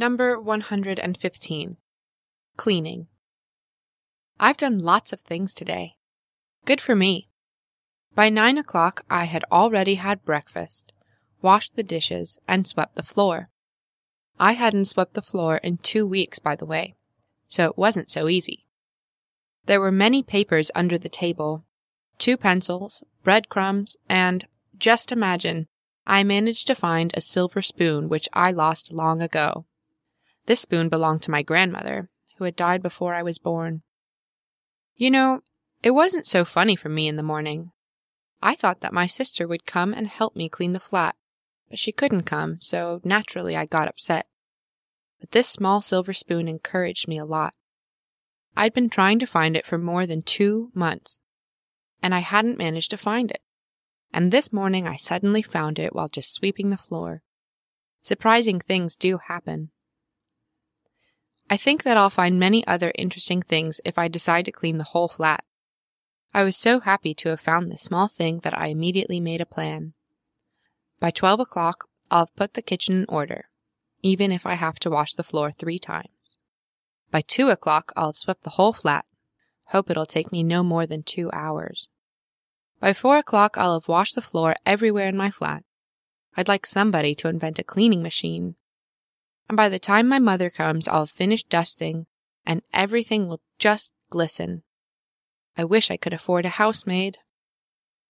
Number 115 Cleaning. I've done lots of things today. Good for me. By nine o'clock I had already had breakfast, washed the dishes, and swept the floor. I hadn't swept the floor in two weeks, by the way, so it wasn't so easy. There were many papers under the table, two pencils, bread crumbs, and just imagine, I managed to find a silver spoon which I lost long ago. This spoon belonged to my grandmother, who had died before I was born. You know, it wasn't so funny for me in the morning. I thought that my sister would come and help me clean the flat, but she couldn't come, so naturally I got upset. But this small silver spoon encouraged me a lot. I'd been trying to find it for more than two months, and I hadn't managed to find it. And this morning I suddenly found it while just sweeping the floor. Surprising things do happen. I think that I'll find many other interesting things if I decide to clean the whole flat. I was so happy to have found this small thing that I immediately made a plan. By twelve o'clock I'll have put the kitchen in order, even if I have to wash the floor three times. By two o'clock I'll have swept the whole flat. Hope it'll take me no more than two hours. By four o'clock I'll have washed the floor everywhere in my flat. I'd like somebody to invent a cleaning machine and by the time my mother comes I'll have finished dusting, and everything will just glisten. I wish I could afford a housemaid.